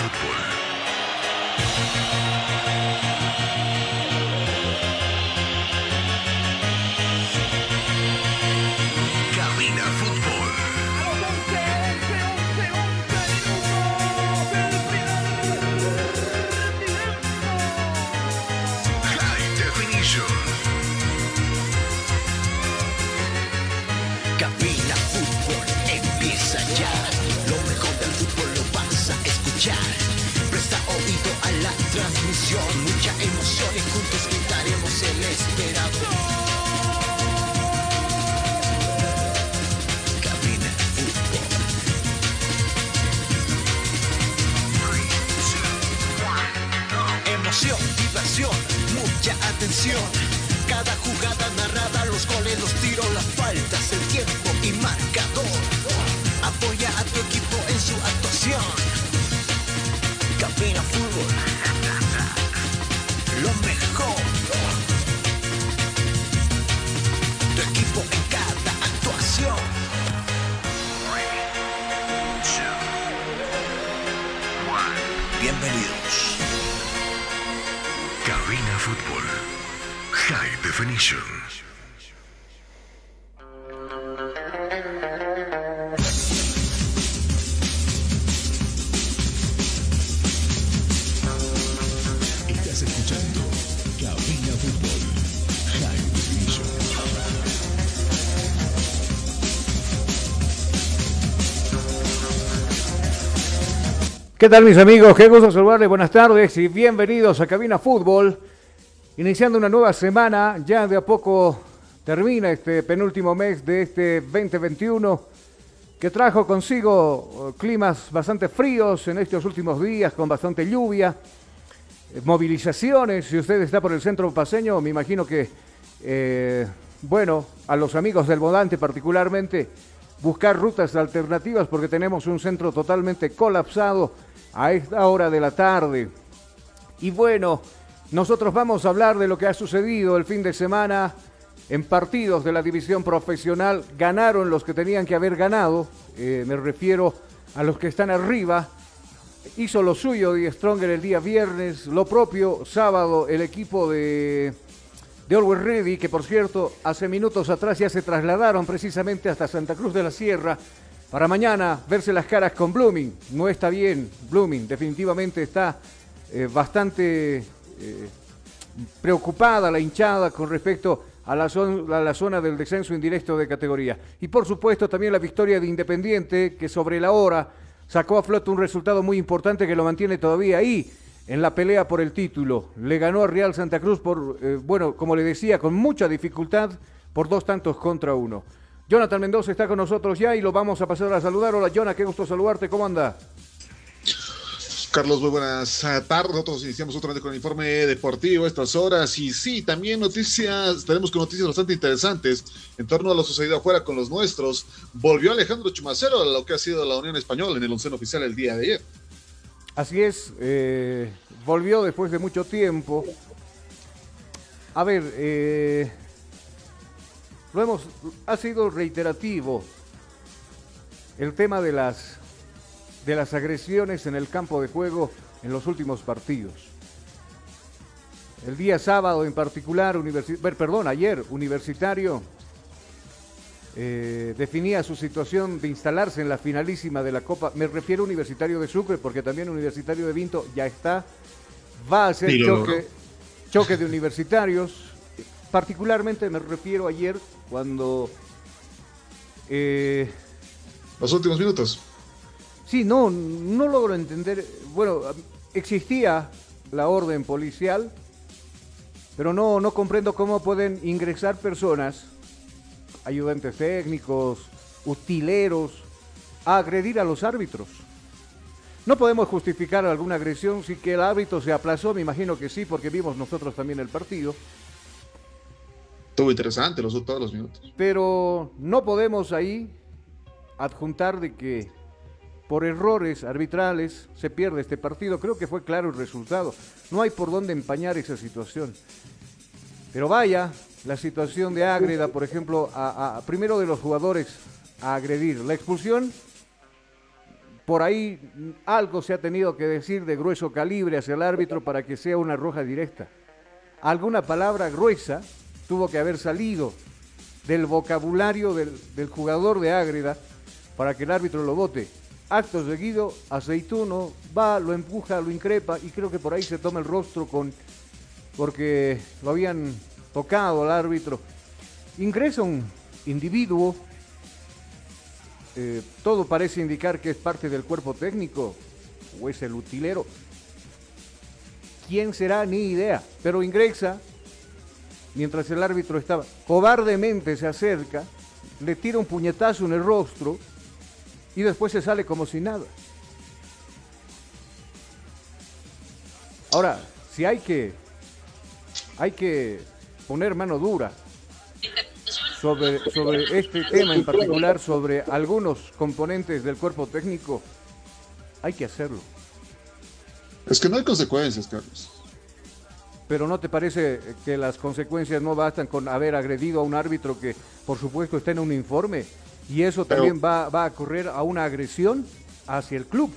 footwork. ¿Qué tal mis amigos? Qué gusto saludarles, buenas tardes y bienvenidos a Cabina Fútbol. Iniciando una nueva semana, ya de a poco termina este penúltimo mes de este 2021 que trajo consigo eh, climas bastante fríos en estos últimos días con bastante lluvia, eh, movilizaciones, si usted está por el centro paseño, me imagino que, eh, bueno, a los amigos del volante particularmente, buscar rutas alternativas porque tenemos un centro totalmente colapsado a esta hora de la tarde. Y bueno, nosotros vamos a hablar de lo que ha sucedido el fin de semana en partidos de la división profesional. Ganaron los que tenían que haber ganado, eh, me refiero a los que están arriba. Hizo lo suyo Die Stronger el día viernes, lo propio sábado el equipo de, de Always Ready, que por cierto hace minutos atrás ya se trasladaron precisamente hasta Santa Cruz de la Sierra para mañana verse las caras con Blooming. No está bien, Blooming definitivamente está eh, bastante eh, preocupada la hinchada con respecto a la, a la zona del descenso indirecto de categoría. Y por supuesto también la victoria de Independiente, que sobre la hora sacó a flote un resultado muy importante que lo mantiene todavía ahí en la pelea por el título. Le ganó a Real Santa Cruz por, eh, bueno, como le decía, con mucha dificultad, por dos tantos contra uno. Jonathan Mendoza está con nosotros ya y lo vamos a pasar a saludar. Hola, Jonathan, qué gusto saludarte. ¿Cómo anda? Carlos, muy buenas tardes. Nosotros iniciamos otra vez con el informe deportivo a estas horas. Y sí, también noticias, tenemos con noticias bastante interesantes en torno a lo sucedido afuera con los nuestros. Volvió Alejandro Chumacero a lo que ha sido la Unión Española en el onceno oficial el día de ayer. Así es, eh, volvió después de mucho tiempo. A ver, eh, lo hemos, ha sido reiterativo el tema de las de las agresiones en el campo de juego en los últimos partidos. El día sábado en particular, perdón, ayer, Universitario eh, definía su situación de instalarse en la finalísima de la Copa. Me refiero a Universitario de Sucre, porque también Universitario de Vinto ya está. Va a ser choque, choque de universitarios. Particularmente me refiero ayer cuando... Eh, los últimos minutos. Sí, no, no logro entender. Bueno, existía la orden policial, pero no, no comprendo cómo pueden ingresar personas, ayudantes técnicos, utileros, a agredir a los árbitros. No podemos justificar alguna agresión si que el árbitro se aplazó, me imagino que sí, porque vimos nosotros también el partido. Estuvo interesante los, todos los minutos. Pero no podemos ahí adjuntar de que por errores arbitrales se pierde este partido. Creo que fue claro el resultado. No hay por dónde empañar esa situación. Pero vaya, la situación de Ágreda, por ejemplo, a, primero de los jugadores a agredir. La expulsión, por ahí algo se ha tenido que decir de grueso calibre hacia el árbitro para que sea una roja directa. Alguna palabra gruesa tuvo que haber salido del vocabulario del, del jugador de Ágreda para que el árbitro lo vote acto seguido, Aceituno va, lo empuja, lo increpa y creo que por ahí se toma el rostro con porque lo habían tocado al árbitro. Ingresa un individuo, eh, todo parece indicar que es parte del cuerpo técnico o es el utilero. ¿Quién será? Ni idea, pero ingresa mientras el árbitro estaba cobardemente se acerca, le tira un puñetazo en el rostro y después se sale como si nada. Ahora, si hay que, hay que poner mano dura sobre, sobre este tema en particular, sobre algunos componentes del cuerpo técnico, hay que hacerlo. Es que no hay consecuencias, Carlos. Pero ¿no te parece que las consecuencias no bastan con haber agredido a un árbitro que, por supuesto, está en un informe y eso también va, a correr a una agresión hacia el club.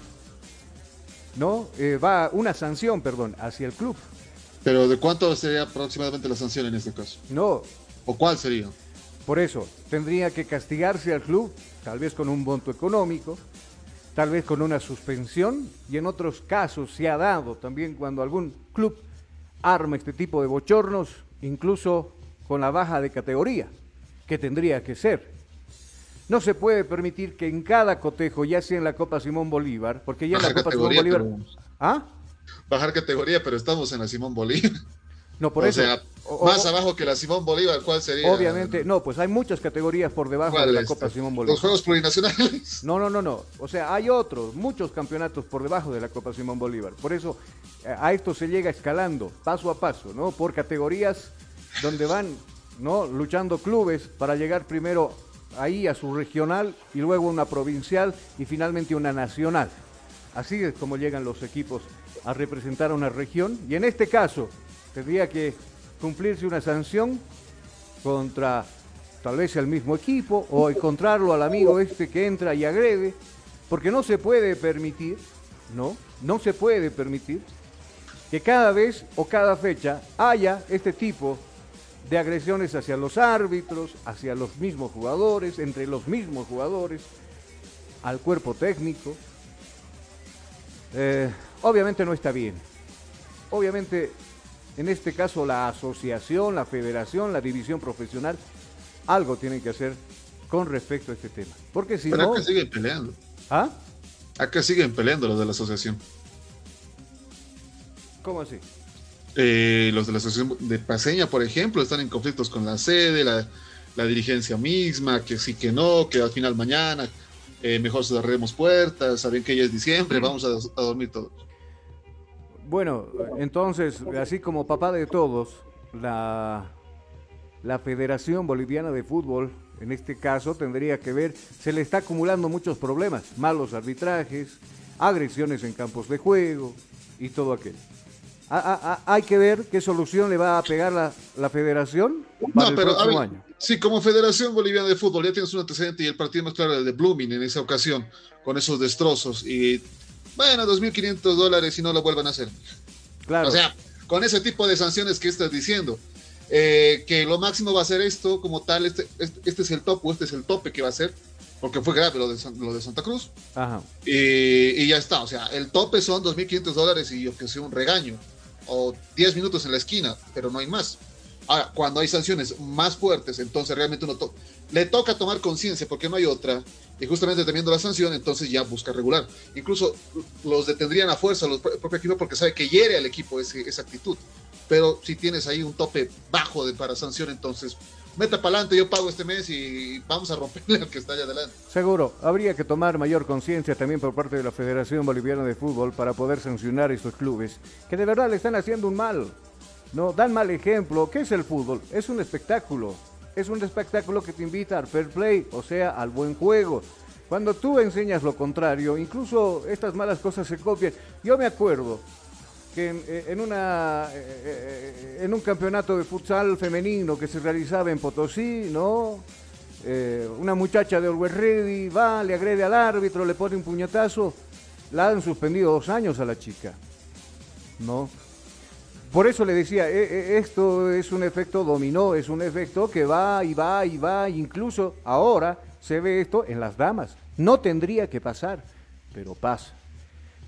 ¿No? Eh, va una sanción, perdón, hacia el club. Pero ¿de cuánto sería aproximadamente la sanción en este caso? No. ¿O cuál sería? Por eso, tendría que castigarse al club, tal vez con un monto económico, tal vez con una suspensión, y en otros casos se ha dado también cuando algún club arma este tipo de bochornos, incluso con la baja de categoría, que tendría que ser. No se puede permitir que en cada cotejo, ya sea en la Copa Simón Bolívar, porque ya en la Copa Simón Bolívar. ¿Ah? Bajar categoría, pero estamos en la Simón Bolívar. No, por eso. Sea, más abajo que la Simón Bolívar, ¿cuál sería? Obviamente, no, pues hay muchas categorías por debajo de la Copa Simón Bolívar. ¿Los Juegos Plurinacionales? No, no, no, no. O sea, hay otros, muchos campeonatos por debajo de la Copa Simón Bolívar. Por eso eh, a esto se llega escalando, paso a paso, ¿no? Por categorías donde van, ¿no? Luchando clubes para llegar primero ahí a su regional y luego una provincial y finalmente una nacional. Así es como llegan los equipos a representar a una región y en este caso tendría que cumplirse una sanción contra tal vez el mismo equipo o encontrarlo al amigo este que entra y agrede, porque no se puede permitir, no, no se puede permitir que cada vez o cada fecha haya este tipo de agresiones hacia los árbitros, hacia los mismos jugadores, entre los mismos jugadores, al cuerpo técnico. Eh, obviamente no está bien. Obviamente, en este caso, la asociación, la federación, la división profesional, algo tienen que hacer con respecto a este tema. Porque si Pero no. Acá siguen peleando. ¿Ah? Acá siguen peleando los de la asociación. ¿Cómo así? Eh, los de la Asociación de Paseña, por ejemplo, están en conflictos con la sede, la, dirigencia misma, que sí que no, que al final mañana eh, mejor cerremos puertas, saben que ya es diciembre, vamos a, dormir todos. Bueno, entonces, así como papá de todos, la, la Federación Boliviana de Fútbol, en este caso, tendría que ver, se le está acumulando muchos problemas, malos arbitrajes, agresiones en campos de juego y todo aquello. hay que ver qué solución le va a pegar la, la federación para no, pero, próximo año. Sí, como Federación Boliviana de Fútbol ya tienes un antecedente y el partido más claro de Blooming en esa ocasión, con esos destrozos. Y bueno, 2.500 dólares y no lo vuelvan a hacer. Claro. O sea, con ese tipo de sanciones que estás diciendo, eh, que lo máximo va a ser esto, como tal, este, este, este, es el tope, este es el tope que va a ser, porque fue grave lo de, lo de Santa Cruz. Ajá. Y, ya está, o sea, el tope son 2.500 dólares y yo que sé, un regaño, o 10 minutos en la esquina, pero no hay más. Ahora, cuando hay sanciones más fuertes, entonces realmente uno le toca tomar conciencia porque no hay otra y justamente teniendo la sanción, entonces ya busca regular. Incluso los detendrían a fuerza los propios equipos porque sabe que hiere al equipo esa actitud. Pero si tienes ahí un tope bajo de, para sanción, entonces meta para adelante, yo pago este mes y vamos a romperle al que está allá adelante. Seguro, habría que tomar mayor conciencia también por parte de la Federación Boliviana de Fútbol para poder sancionar estos clubes que de verdad le están haciendo un mal. No, dan mal ejemplo. ¿Qué es el fútbol? Es un espectáculo es un espectáculo que te invita al fair play, o sea, al buen juego. Cuando tú enseñas lo contrario, incluso estas malas cosas se copian. Yo me acuerdo que en, eh, eh, eh, en un campeonato de futsal femenino que se realizaba en Potosí, ¿no? una muchacha de Always Ready va, le agrede al árbitro, le pone un puñetazo, la han suspendido dos años a la chica, ¿no? Por eso le decía, e, e, esto es un efecto dominó, es un efecto que va y va y va, incluso ahora se ve esto en las damas. No tendría que pasar, pero pasa.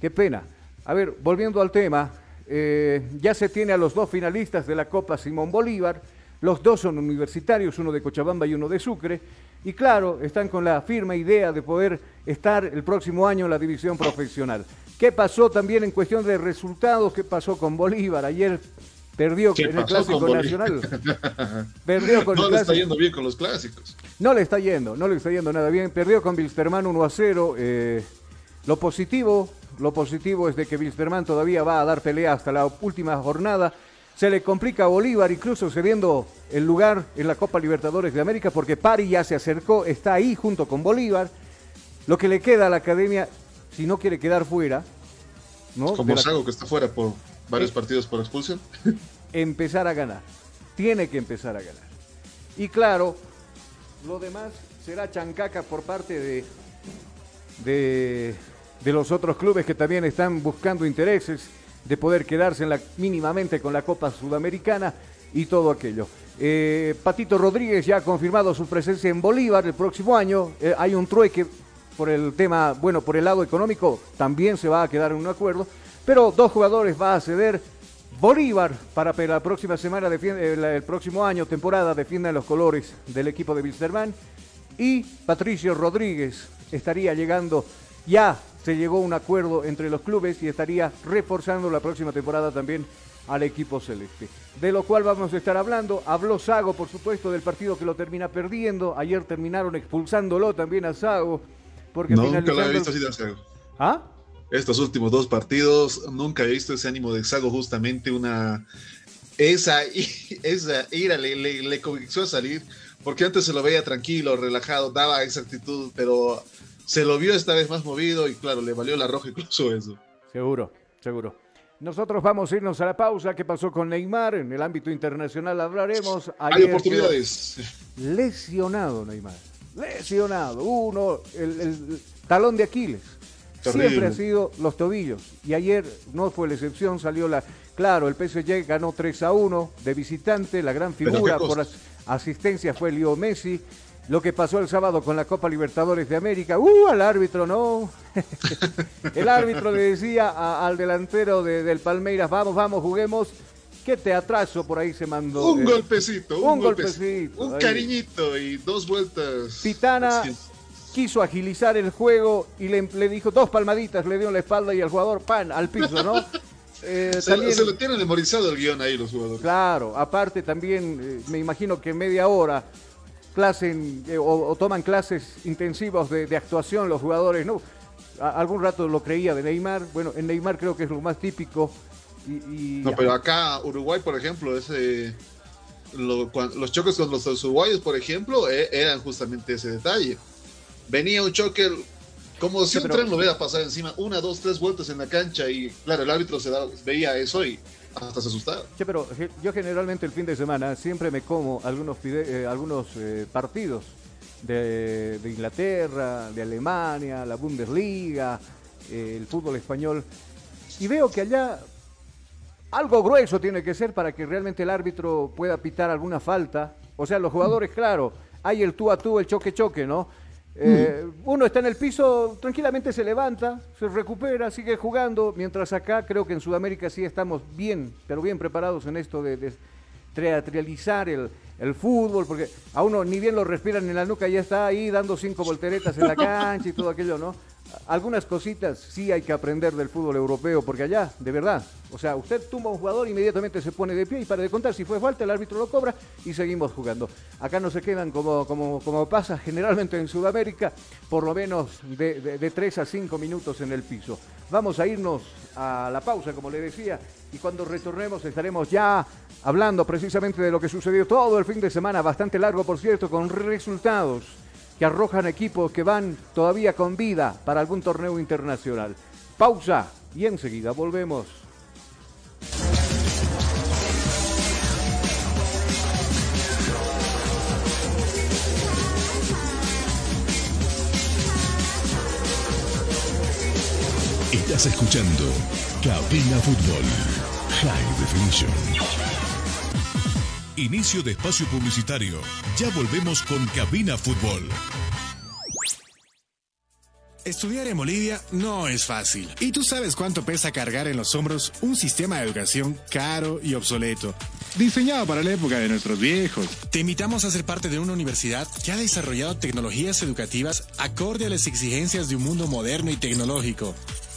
Qué pena. A ver, volviendo al tema, eh, ya se tiene a los dos finalistas de la Copa Simón Bolívar, los dos son universitarios, uno de Cochabamba y uno de Sucre, y claro, están con la firme idea de poder estar el próximo año en la división profesional. ¿Qué pasó también en cuestión de resultados? ¿Qué pasó con Bolívar? Ayer perdió en el Clásico Nacional. perdió con no le está yendo bien con los clásicos. No le está yendo, no le está yendo nada bien. Perdió con Wilstermann 1 a 0. Eh, lo positivo, lo positivo es de que Wilstermann todavía va a dar pelea hasta la última jornada. Se le complica a Bolívar, incluso cediendo el lugar en la Copa Libertadores de América, porque Pari ya se acercó, está ahí junto con Bolívar. Lo que le queda a la academia si no quiere quedar fuera, ¿no? Como Sago que está fuera por varios eh, partidos por expulsión. empezar a ganar. Tiene que empezar a ganar. Y claro, lo demás será chancaca por parte de, de, de los otros clubes que también están buscando intereses de poder quedarse en la, mínimamente con la Copa Sudamericana y todo aquello. Eh, Patito Rodríguez ya ha confirmado su presencia en Bolívar el próximo año. Eh, hay un trueque por el tema, bueno, por el lado económico también se va a quedar en un acuerdo, pero dos jugadores va a ceder. Bolívar para la próxima semana, el próximo año, temporada, defienda los colores del equipo de Wilstermann. Y Patricio Rodríguez estaría llegando, ya se llegó un acuerdo entre los clubes y estaría reforzando la próxima temporada también al equipo celeste. De lo cual vamos a estar hablando. Habló Sago, por supuesto, del partido que lo termina perdiendo. Ayer terminaron expulsándolo también a Sago nunca lo he visto así de Sago. ¿Ah? Estos últimos dos partidos, nunca he visto ese ánimo de Sago, justamente una. Esa, esa ira le, le, convenció a salir, porque antes se lo veía tranquilo, relajado, daba esa actitud, pero se lo vio esta vez más movido y claro, le valió la roja incluso eso. Seguro, seguro. Nosotros vamos a irnos a la pausa. ¿Qué pasó con Neymar? En el ámbito internacional hablaremos. Hay oportunidades. Lesionado Neymar lesionado. Uno, el, talón de Aquiles. Siempre ha sido los tobillos. Y ayer no fue la excepción, salió la. Claro, el PSG ganó 3 a 1 de visitante, la gran figura por las asistencias fue Leo Messi. Lo que pasó el sábado con la Copa Libertadores de América, ¡uh! Al árbitro, no. el árbitro le decía al delantero del Palmeiras, vamos, vamos, juguemos ¿Qué te atraso por ahí se mandó? Un golpecito, un, golpecito. Un cariñito y dos vueltas. Pitana quiso agilizar el juego y le, dijo dos palmaditas, le dio en la espalda y al jugador, pan, al piso, ¿no? Eh, se, lo tienen memorizado el guion ahí los jugadores. Claro, aparte también eh, me imagino que media hora clase eh, o, toman clases intensivas de, de, actuación los jugadores, ¿no? algún rato lo creía de Neymar, bueno, en Neymar creo que es lo más típico no, pero acá Uruguay, por ejemplo, ese, los choques con los uruguayos, por ejemplo, e, eran justamente ese detalle. Venía un choque, como si un tren lo vea pasar encima, una, dos, tres vueltas en la cancha y claro, el árbitro se veía eso y hasta se asustaba. pero yo generalmente el fin de semana siempre me como algunos, eh, algunos eh, partidos de, Inglaterra, de Alemania, la Bundesliga, eh, el fútbol español, y veo que allá algo grueso tiene que ser para que realmente el árbitro pueda pitar alguna falta. O sea, los jugadores, claro, hay el tú a tú, el choque-choque, ¿no? Eh, uno está en el piso, tranquilamente se levanta, se recupera, sigue jugando, mientras acá creo que en Sudamérica sí estamos bien, pero bien preparados en esto de, de teatralizar el, el fútbol, porque a uno ni bien lo respiran en la nuca, ya está ahí dando cinco volteretas en la cancha y todo aquello, ¿no? Algunas cositas sí hay que aprender del fútbol europeo, porque allá, de verdad, o sea, usted tumba a un jugador, inmediatamente se pone de pie y para de contar, si fue falta, el árbitro lo cobra y seguimos jugando. Acá no se quedan como, como, pasa generalmente en Sudamérica, por lo menos de, de, 3 a 5 minutos en el piso. Vamos a irnos a la pausa, como le decía, y cuando retornemos estaremos ya hablando precisamente de lo que sucedió todo el fin de semana, bastante largo, por cierto, con resultados que arrojan equipos que van todavía con vida para algún torneo internacional. Pausa y enseguida volvemos. Estás escuchando Cabina Fútbol High Definition. Inicio de espacio publicitario. Ya volvemos con Cabina Fútbol. Estudiar en Bolivia no es fácil. Y tú sabes cuánto pesa cargar en los hombros un sistema de educación caro y obsoleto. Diseñado para la época de nuestros viejos. Te invitamos a ser parte de una universidad que ha desarrollado tecnologías educativas acorde a las exigencias de un mundo moderno y tecnológico.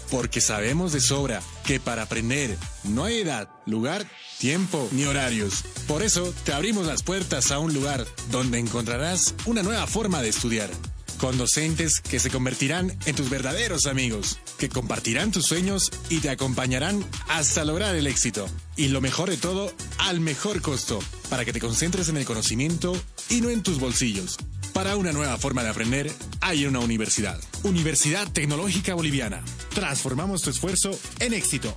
Porque sabemos de sobra que para aprender no hay edad, lugar tiempo ni horarios. Por eso te abrimos las puertas a un lugar donde encontrarás una nueva forma de estudiar. Con docentes que se convertirán en tus verdaderos amigos, que compartirán tus sueños y te acompañarán hasta lograr el éxito. Y lo mejor de todo, al mejor costo, para que te concentres en el conocimiento y no en tus bolsillos. Para una nueva forma de aprender, hay una universidad. Universidad Tecnológica Boliviana. Transformamos tu esfuerzo en éxito.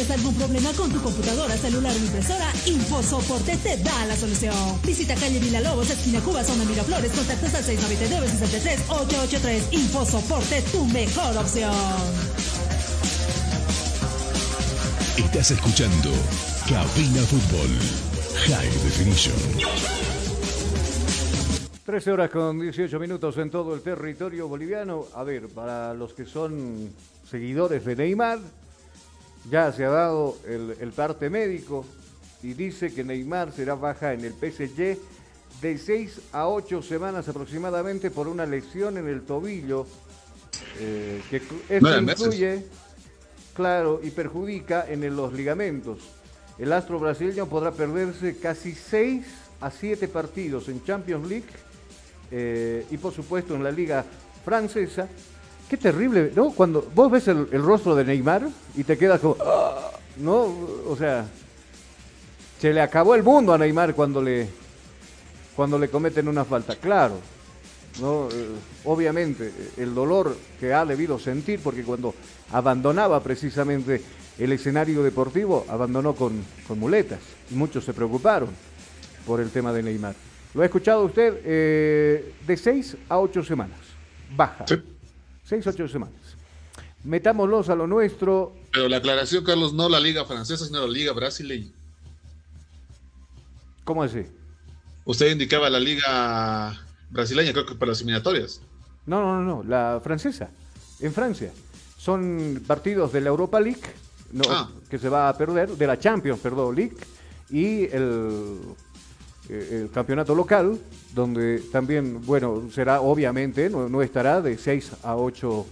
¿Tienes algún problema con tu computadora, celular o impresora? InfoSoporte te da la solución. Visita calle Villalobos, esquina Cuba, zona Miraflores, contactos al 699-63-883. InfoSoporte, tu mejor opción. Estás escuchando Cabina Fútbol High Definition. 13 horas con 18 minutos en todo el territorio boliviano. A ver, para los que son seguidores de Neymar, ya se ha dado el, parte médico y dice que Neymar será baja en el PSG de 6 a 8 semanas aproximadamente por una lesión en el tobillo eh, que esto incluye, claro, y perjudica en los ligamentos. El astro brasileño podrá perderse casi 6 a 7 partidos en Champions League eh, y por supuesto en la liga francesa Qué terrible, ¿no? Cuando vos ves el, rostro de Neymar y te quedas como, ah", ¿no? O sea, se le acabó el mundo a Neymar cuando le, cuando le cometen una falta. Claro, ¿no? Eh, obviamente, el dolor que ha debido sentir, porque cuando abandonaba precisamente el escenario deportivo, abandonó con, muletas. Y muchos se preocuparon por el tema de Neymar. ¿Lo ha escuchado usted? Eh, de seis a ocho semanas. Baja. Sí. Seis, ocho semanas. Metámoslos a lo nuestro. Pero la aclaración, Carlos, no la Liga Francesa, sino la Liga Brasileña. ¿Cómo así? Usted indicaba la Liga Brasileña, creo que para las eliminatorias. No, no, no, no, la francesa, en Francia. Son partidos de la Europa League, ah. que se va a perder, de la Champions, perdón, League, y el eh, el campeonato local, donde también, bueno, será obviamente, no, estará de 6 a 8,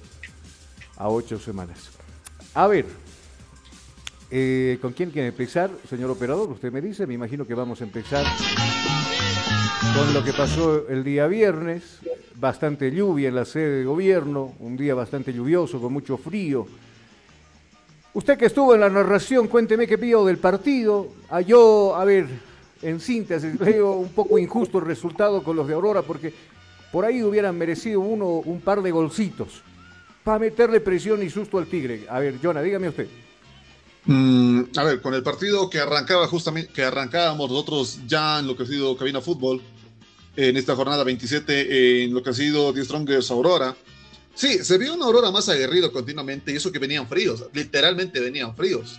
a 8 semanas. A ver, eh, ¿con quién quiere empezar, señor operador? Usted me dice, me imagino que vamos a empezar con lo que pasó el día viernes, bastante lluvia en la sede de gobierno, un día bastante lluvioso, con mucho frío. Usted que estuvo en la narración, cuénteme qué pido del partido. Ah, yo, a ver, en síntesis, veo un poco injusto el resultado con los de Aurora porque por ahí hubieran merecido uno un par de golcitos para meterle presión y susto al Tigre. A ver, Jonah, dígame usted. Mm, a ver, con el partido que arrancaba justamente, que arrancábamos nosotros ya en lo que ha sido Cabina Fútbol, en esta jornada 27, en lo que ha sido The Strongest Aurora. Sí, se vio una Aurora más aguerrido continuamente y eso que venían fríos, literalmente venían fríos.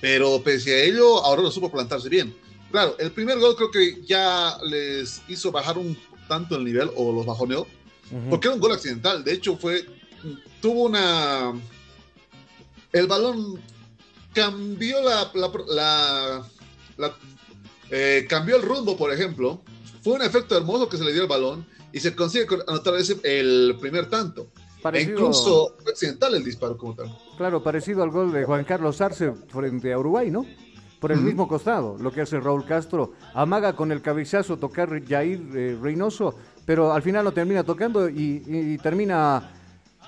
Pero pese a ello, Aurora supo plantarse bien. Claro, el primer gol creo que ya les hizo bajar un tanto el nivel o los bajoneó, porque era un gol accidental. De hecho, fue tuvo una el balón cambió la, la, eh, cambió el rumbo, por ejemplo, fue un efecto hermoso que se le dio el balón y se consigue anotar ese, el primer tanto. E incluso accidental el disparo como tal. Claro, parecido al gol de Juan Carlos Arce frente a Uruguay, ¿no? Por el mismo costado, lo que hace Raúl Castro. Amaga con el cabezazo tocar Jair eh, Reynoso, pero al final lo termina tocando y, termina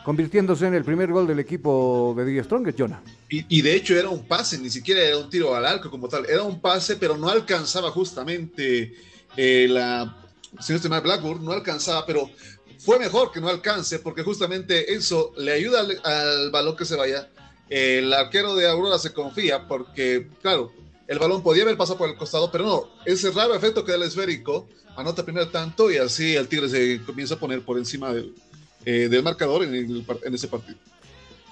convirtiéndose en el primer gol del equipo de Die Strong, Jonah. Y, y, de hecho era un pase, ni siquiera era un tiro al arco como tal, era un pase, pero no alcanzaba justamente eh, la, si no Blackburn, no alcanzaba, pero fue mejor que no alcance, porque justamente eso le ayuda al, balón que se vaya. El arquero de Aurora se confía, porque, claro, el balón podía haber pasado por el costado, pero no, ese raro efecto que da el esférico anota primer tanto y así el Tigre se comienza a poner por encima del, eh, del marcador en, en ese partido.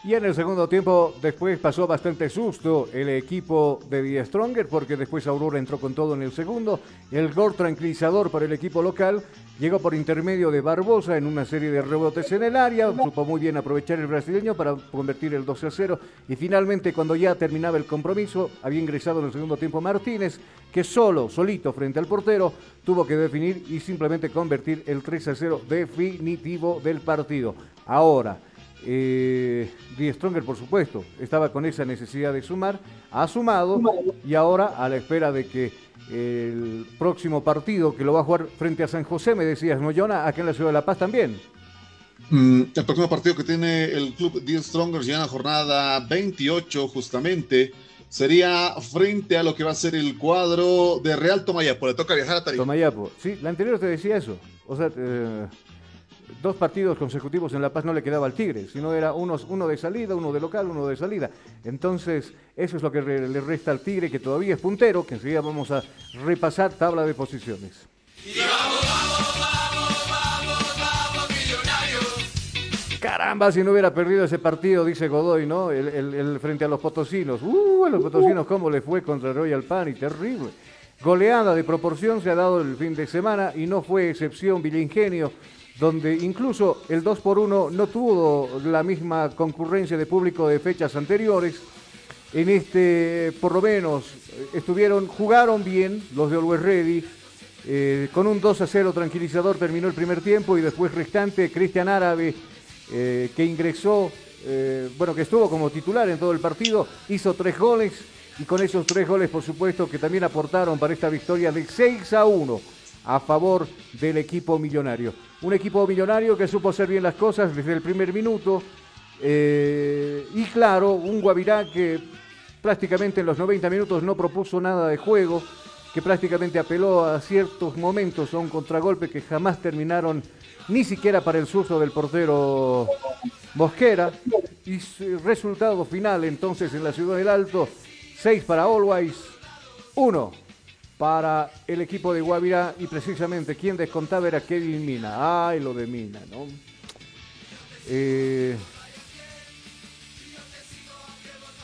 Y en el segundo tiempo, después pasó bastante susto el equipo de Die Stronger, porque después Aurora entró con todo en el segundo. El gol tranquilizador para el equipo local llegó por intermedio de Barbosa en una serie de rebotes en el área. Supo muy bien aprovechar el brasileño para convertir el 12 a 0. Y finalmente, cuando ya terminaba el compromiso, había ingresado en el segundo tiempo Martínez, que solo, solito frente al portero, tuvo que definir y simplemente convertir el 3 a 0 definitivo del partido. Ahora. Eh, Die Stronger, por supuesto, estaba con esa necesidad de sumar, ha sumado y ahora a la espera de que el próximo partido que lo va a jugar frente a San José, me decías, ¿no, Jonah? Aquí en la ciudad de La Paz también. Mm, el próximo partido que tiene el club Die Strongers ya en la jornada 28 justamente sería frente a lo que va a ser el cuadro de Real Tomayapo. Le toca viajar a Tarija. Tomayapo, sí, la anterior te decía eso. O sea, eh, dos partidos consecutivos en La Paz no le quedaba al Tigre, sino era uno, uno de salida, uno de local, uno de salida. Entonces, eso es lo que le resta al Tigre, que todavía es puntero, que enseguida vamos a repasar tabla de posiciones. Caramba, si no hubiera perdido ese partido, dice Godoy, ¿no? El, frente a los potosinos. Uh, a los potosinos, ¿cómo le fue contra Royal Pan? terrible. Goleada de proporción se ha dado el fin de semana y no fue excepción Villingenio donde incluso el 2 por 1 no tuvo la misma concurrencia de público de fechas anteriores. En este, por lo menos, estuvieron, jugaron bien los de Always Ready. Eh, con un 2 a 0 tranquilizador terminó el primer tiempo y después restante Cristian Árabe, eh, que ingresó, eh, bueno, que estuvo como titular en todo el partido, hizo tres goles y con esos tres goles, por supuesto, que también aportaron para esta victoria de 6 a 1 a favor del equipo millonario. Un equipo millonario que supo hacer bien las cosas desde el primer minuto. Eh, y claro, un Guavirá que prácticamente en los 90 minutos no propuso nada de juego, que prácticamente apeló a ciertos momentos a un contragolpe que jamás terminaron ni siquiera para el susto del portero Mosquera. Y resultado final entonces en la Ciudad del Alto, 6 para Always, 1 para el equipo de Guavirá y precisamente quien descontaba era Kevin Mina. Ay, lo de Mina, ¿no? Eh,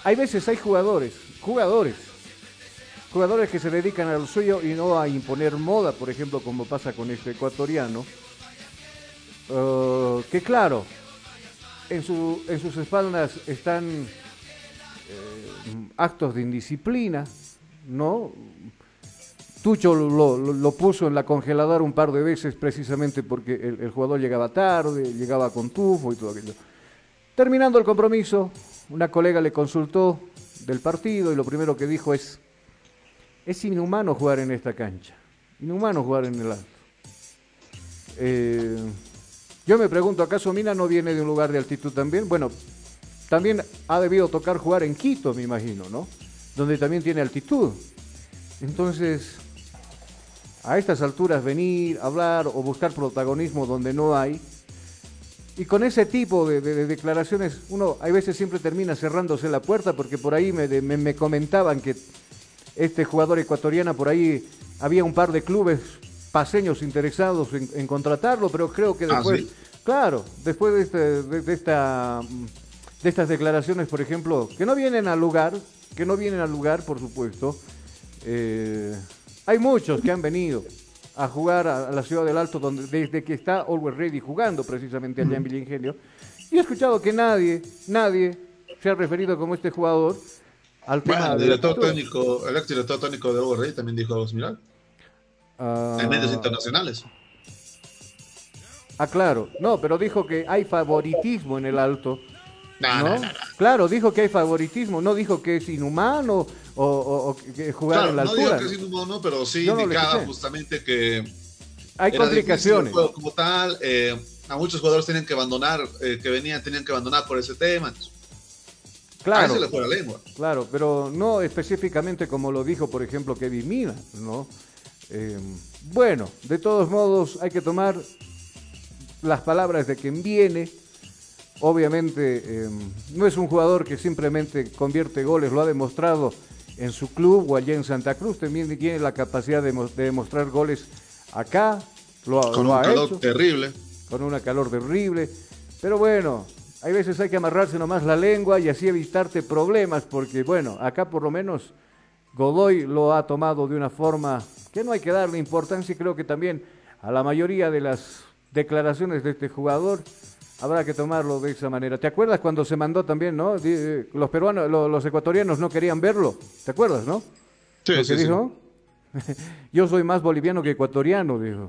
hay veces, hay jugadores, jugadores, jugadores que se dedican al suyo y no a imponer moda, por ejemplo, como pasa con este ecuatoriano, uh, que claro, en, su, en, sus espaldas están eh, actos de indisciplina, ¿no? Tucho lo, puso en la congeladora un par de veces precisamente porque el, jugador llegaba tarde, llegaba con tufo y todo aquello. Terminando el compromiso, una colega le consultó del partido y lo primero que dijo es, es inhumano jugar en esta cancha, inhumano jugar en el alto. Eh, yo me pregunto, ¿acaso Mina no viene de un lugar de altitud también? Bueno, también ha debido tocar jugar en Quito, me imagino, ¿no? Donde también tiene altitud. Entonces, a estas alturas venir, hablar o buscar protagonismo donde no hay. Y con ese tipo de, declaraciones, uno hay veces siempre termina cerrándose la puerta, porque por ahí me, comentaban que este jugador ecuatoriano, por ahí había un par de clubes paseños interesados en, contratarlo, pero creo que ah, después, claro, después de, este, de, esta, de estas declaraciones, por ejemplo, que no vienen al lugar, que no vienen al lugar, por supuesto, eh, hay muchos que han venido a jugar a, la ciudad del Alto donde, desde que está Always Ready jugando precisamente allá en Villingenio. Y he escuchado que nadie, nadie se ha referido como este jugador al tema el director técnico, el ex director técnico de Always Ready también dijo algo similar. Ah. en medios internacionales. Ah, claro. No, pero dijo que hay favoritismo en el alto. No, claro, dijo que hay favoritismo, no dijo que es inhumano o, que jugar en la altura. No dijo que es inhumano, pero sí indicaba justamente que hay complicaciones. como tal, eh, a muchos jugadores tienen que abandonar, eh, que venían, tenían que abandonar por ese tema. Claro, se le fue la lengua. Claro, pero no específicamente como lo dijo, por ejemplo, Kevin Mina, ¿no? Eh, bueno, de todos modos hay que tomar las palabras de quien viene. Obviamente no es un jugador que simplemente convierte goles, lo ha demostrado en su club o allá en Santa Cruz, también tiene la capacidad de, demostrar goles acá, lo, con un calor terrible. Con una calor terrible. Pero bueno, hay veces hay que amarrarse nomás la lengua y así evitarte problemas, porque bueno, acá por lo menos Godoy lo ha tomado de una forma que no hay que darle importancia y creo que también a la mayoría de las declaraciones de este jugador habrá que tomarlo de esa manera. ¿Te acuerdas cuando se mandó también, no? Los peruanos, los, ecuatorianos no querían verlo. ¿Te acuerdas, no? Sí, sí, dijo? Yo soy más boliviano que ecuatoriano, dijo.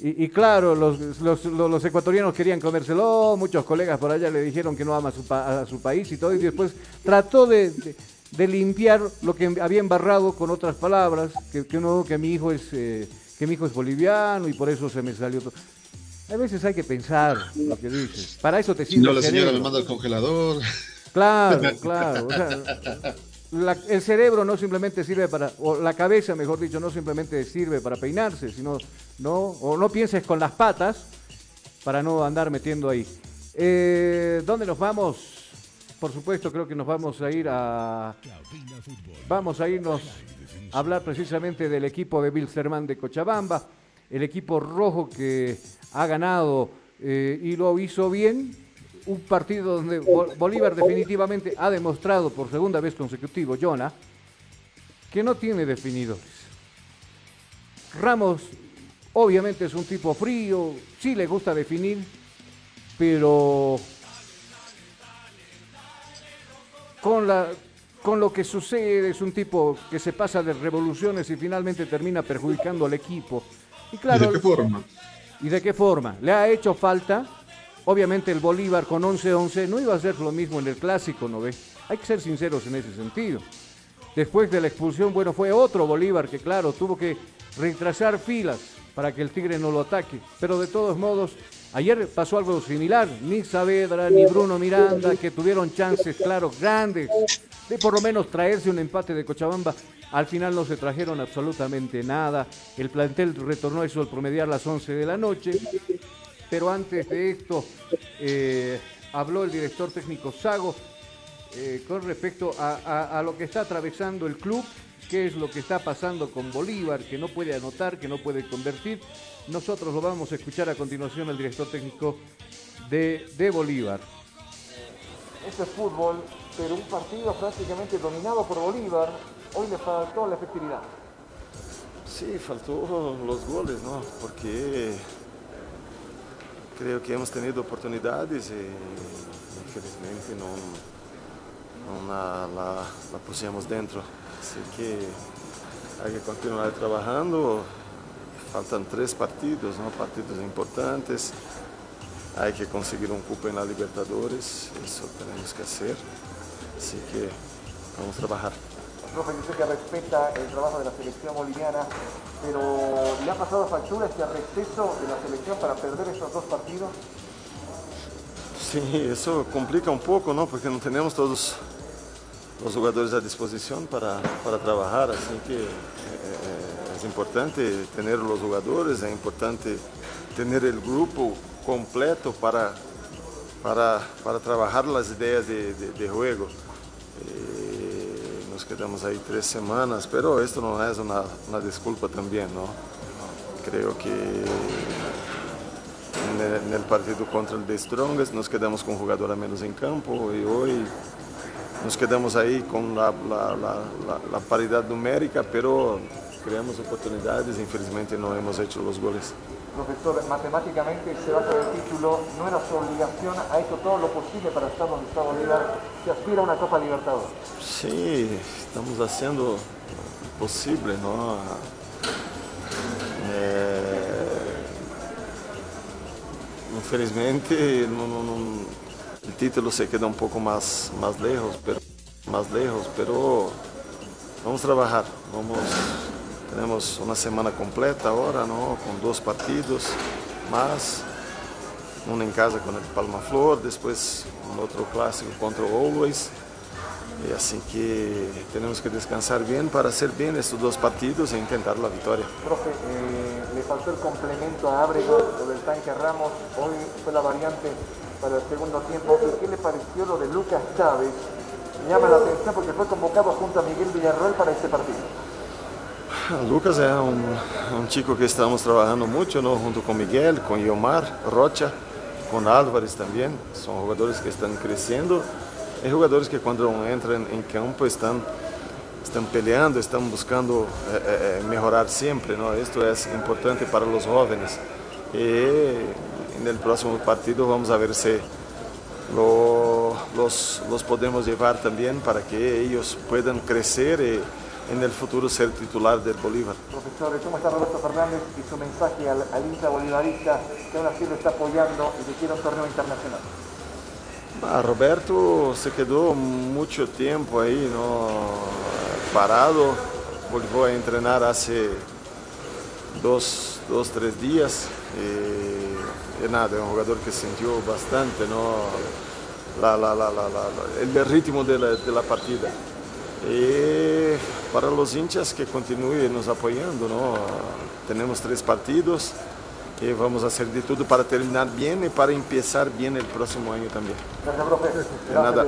Y, claro, los, los, ecuatorianos querían comérselo, muchos colegas por allá le dijeron que no ama a su, país y todo, y después trató de, limpiar lo que había embarrado con otras palabras, que, que, que mi hijo es... Eh, que mi hijo es boliviano y por eso se me salió todo. A veces hay que pensar lo que dices. Para eso te sirve. No, la señora me manda el congelador. Claro, claro. el cerebro no simplemente sirve para, o la cabeza, mejor dicho, no simplemente sirve para peinarse, sino, no, o no pienses con las patas para no andar metiendo ahí. Eh, ¿Dónde nos vamos? Por supuesto, creo que nos vamos a ir a. Vamos a irnos a hablar precisamente del equipo de Bilsterman de Cochabamba, el equipo rojo que ha ganado eh, y lo hizo bien. Un partido donde Bolívar definitivamente ha demostrado por segunda vez consecutivo, Jonah, que no tiene definidores. Ramos obviamente es un tipo frío, sí le gusta definir, pero con, la, con lo que sucede es un tipo que se pasa de revoluciones y finalmente termina perjudicando al equipo. Y, claro, ¿Y de qué forma? ¿Y de qué forma? Le ha hecho falta. Obviamente el Bolívar con 11-11 no iba a ser lo mismo en el clásico, ¿no ve? Hay que ser sinceros en ese sentido. Después de la expulsión, bueno, fue otro Bolívar que, claro, tuvo que retrasar filas para que el Tigre no lo ataque. Pero de todos modos, ayer pasó algo similar. Ni Saavedra ni Bruno Miranda, que tuvieron chances, claro, grandes, de por lo menos traerse un empate de Cochabamba, al final no se trajeron absolutamente nada. El plantel retornó eso al promediar las 11 de la noche. Pero antes de esto, eh, habló el director técnico Sago eh, con respecto a, lo que está atravesando el club, qué es lo que está pasando con Bolívar, que no puede anotar, que no puede convertir. Nosotros lo vamos a escuchar a continuación al director técnico de, de Bolívar. Este es fútbol, pero un partido prácticamente dominado por Bolívar, hoy le faltó la efectividad. Sí, faltó los goles, ¿no? Porque creo que hemos tenido oportunidades y infelizmente no, no la, la, pusimos dentro. Así que hay que continuar trabajando. Faltan tres partidos, ¿no? partidos importantes. Hay que conseguir un cupo en la Libertadores, eso tenemos que hacer. Así que vamos a trabajar profe, yo sé que respeta el trabajo de la selección boliviana, pero ¿le ha pasado factura este receso de la selección para perder esos dos partidos? Sí, eso complica un poco, ¿no? Porque no tenemos todos los jugadores a disposición para, para trabajar, así que eh, eh, es importante tener los jugadores, es importante tener el grupo completo para, para, para trabajar las ideas de, de, juego. Nos quedamos ahí tres semanas, pero esto no es una, una disculpa también, ¿no? Creo que el, partido contra el The Strongest nos quedamos con un jugador a menos en campo y hoy nos quedamos ahí con la, la, la, la paridad numérica, pero creamos oportunidades, infelizmente no hemos hecho los goles profesor, matemáticamente se basa del título, no era su obligación, ha hecho todo lo posible para estar donde está Bolívar, se aspira a una Copa Libertadores. Sí, estamos haciendo lo posible, ¿no? Eh, infelizmente, el título se queda un poco más, más lejos, pero más lejos, pero vamos a trabajar, vamos tenemos una semana completa ahora, ¿no? Con dos partidos más, uno en casa con el Palma Flor, después un otro clásico contra Always. Y así que tenemos que descansar bien para hacer bien estos dos partidos e intentar la victoria. Profe, eh, le faltó el complemento a Ábrego, lo del tanque Ramos, hoy fue la variante para el segundo tiempo. qué le pareció lo de Lucas Chávez? Me llama la atención porque fue convocado junto a Miguel Villarroel para este partido. Lucas es un, chico que estamos trabajando mucho, ¿no? junto con Miguel, con Yomar Rocha, con Álvarez también. Son jugadores que están creciendo. Hay jugadores que cuando entran en campo están, están peleando, están buscando eh, eh, eh, mejorar siempre. ¿no? Esto es importante para los jóvenes. Y en el próximo partido vamos a ver si los, los podemos llevar también para que ellos puedan crecer y en el futuro ser titular del Bolívar. Profesor, ¿cómo está Roberto Fernández y su mensaje al, al hincha bolivarista que aún así lo está apoyando y que quiere un torneo internacional? Ah, Roberto se quedó mucho tiempo ahí, ¿no? parado, volvió a entrenar hace dos, dos tres días. Y, y nada, es un jugador que sintió bastante ¿no? la, la, la, el ritmo de la, de la partida. Y para los hinchas que continúen nos apoyando, ¿no? Tenemos tres partidos y vamos a hacer de todo para terminar bien y para empezar bien el próximo año también. Gracias, profe. De nada.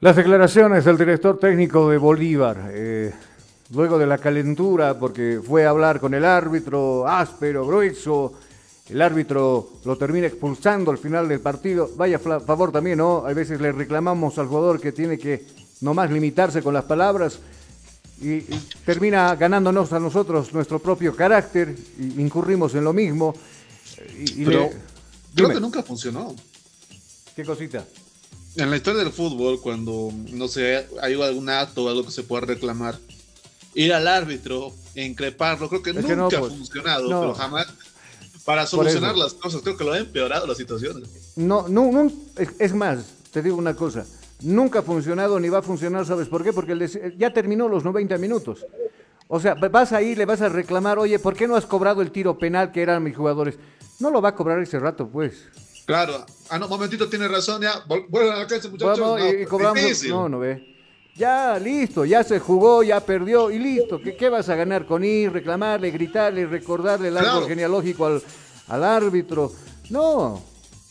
Las declaraciones del director técnico de Bolívar, eh, luego de la calentura, porque fue a hablar con el árbitro áspero, grueso, el árbitro lo termina expulsando al final del partido. Vaya favor también, ¿no? A veces le reclamamos al jugador que tiene que nomás limitarse con las palabras y, termina ganándonos a nosotros nuestro propio carácter y incurrimos en lo mismo. Y, Pero creo que nunca funcionó. ¿Qué cosita? En la historia del fútbol, cuando no sé, hay algún acto o algo que se pueda reclamar, ir al árbitro, increparlo, creo que nunca ha pues, funcionado, pero jamás para solucionar las cosas. Creo que lo ha empeorado la situación. No, no, no, es más, te digo una cosa. Nunca ha funcionado ni va a funcionar, ¿sabes por qué? Porque ya terminó los 90 minutos. O sea, vas ahí, le vas a reclamar, oye, ¿por qué no has cobrado el tiro penal que eran mis jugadores? No lo va a cobrar ese rato, pues. Claro. Ah, no, momentito, tiene razón, ya. Vuelvan a la cancha, muchachos. no, y, cobramos. No, no ve. Ya, listo, ya se jugó, ya perdió y listo. ¿Qué, qué vas a ganar con ir, reclamarle, gritarle, recordarle el árbol genealógico al, al árbitro? No,